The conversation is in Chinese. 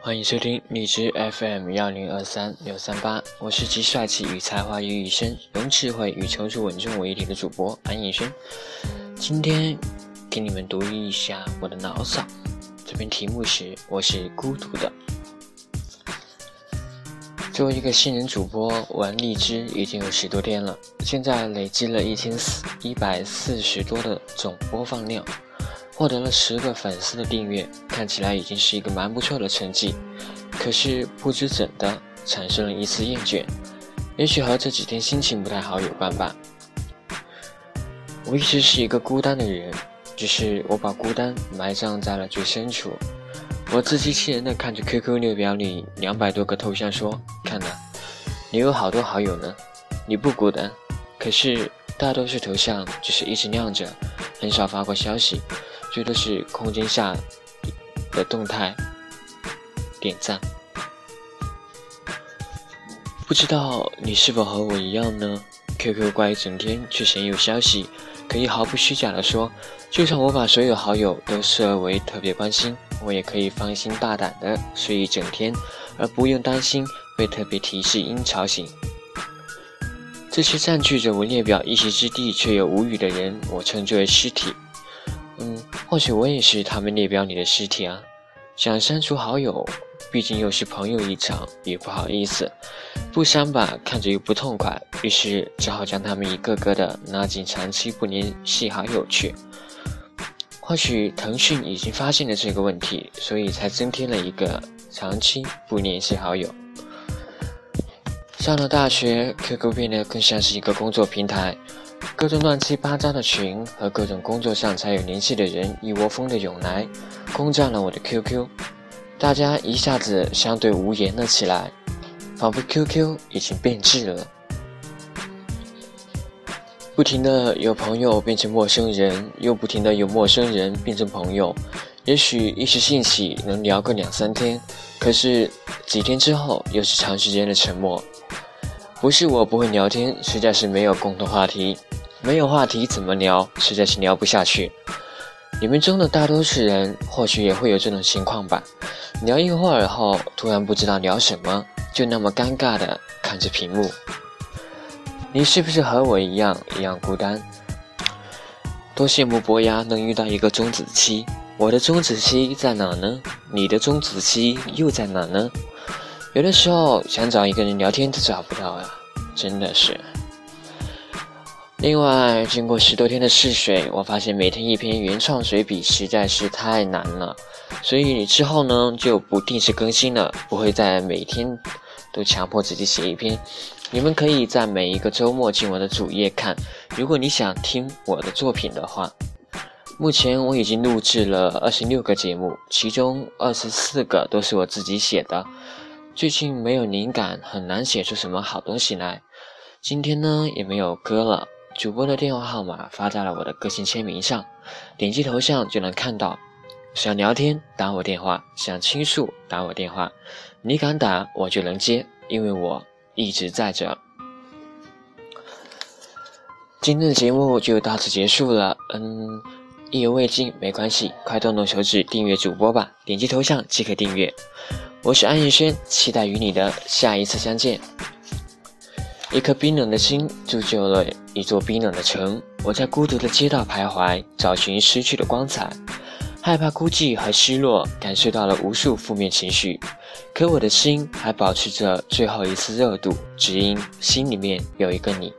欢迎收听荔枝 FM 幺零二三六三八，我是集帅气与才华于一身，用智慧与成熟稳重为一体的主播安以轩。今天给你们读一下我的牢骚，这篇题目是“我是孤独的”。作为一个新人主播，玩荔枝已经有十多天了，现在累积了一千四一百四十多的总播放量。获得了十个粉丝的订阅，看起来已经是一个蛮不错的成绩。可是不知怎的，产生了一丝厌倦，也许和这几天心情不太好有关吧。我一直是一个孤单的人，只是我把孤单埋葬在了最深处。我自欺欺人的看着 QQ 列表里两百多个头像，说：“看呐，你有好多好友呢，你不孤单。”可是大多数头像只是一直亮着，很少发过消息。最多是空间下的动态点赞，不知道你是否和我一样呢？QQ 怪一整天却鲜有消息，可以毫不虚假的说，就算我把所有好友都设为特别关心，我也可以放心大胆的睡一整天，而不用担心被特别提示音吵醒。这些占据着我列表一席之地却又无语的人，我称之为尸体。或许我也是他们列表里的尸体啊。想删除好友，毕竟又是朋友一场，也不好意思。不删吧，看着又不痛快，于是只好将他们一个个的拉进长期不联系好友去。或许腾讯已经发现了这个问题，所以才增添了一个长期不联系好友。上了大学，QQ 变得更像是一个工作平台。各种乱七八糟的群和各种工作上才有联系的人一窝蜂的涌来，攻占了我的 QQ，大家一下子相对无言了起来，仿佛 QQ 已经变质了。不停的有朋友变成陌生人，又不停的有陌生人变成朋友，也许一时兴起能聊个两三天，可是几天之后又是长时间的沉默。不是我不会聊天，实在是没有共同话题。没有话题怎么聊？实在是聊不下去。你们中的大多数人或许也会有这种情况吧？聊一会儿后，突然不知道聊什么，就那么尴尬的看着屏幕。你是不是和我一样一样孤单？多羡慕伯牙能遇到一个钟子期。我的钟子期在哪呢？你的钟子期又在哪呢？有的时候想找一个人聊天都找不到啊，真的是。另外，经过十多天的试水，我发现每天一篇原创随笔实在是太难了，所以之后呢就不定时更新了，不会再每天都强迫自己写一篇。你们可以在每一个周末进我的主页看，如果你想听我的作品的话。目前我已经录制了二十六个节目，其中二十四个都是我自己写的。最近没有灵感，很难写出什么好东西来。今天呢也没有歌了。主播的电话号码发在了我的个性签名上，点击头像就能看到。想聊天打我电话，想倾诉打我电话，你敢打我就能接，因为我一直在这。今天的节目就到此结束了，嗯，意犹未尽没关系，快动动手指订阅主播吧，点击头像即可订阅。我是安逸轩，期待与你的下一次相见。一颗冰冷的心铸就了一座冰冷的城。我在孤独的街道徘徊，找寻失去的光彩，害怕孤寂和失落，感受到了无数负面情绪。可我的心还保持着最后一丝热度，只因心里面有一个你。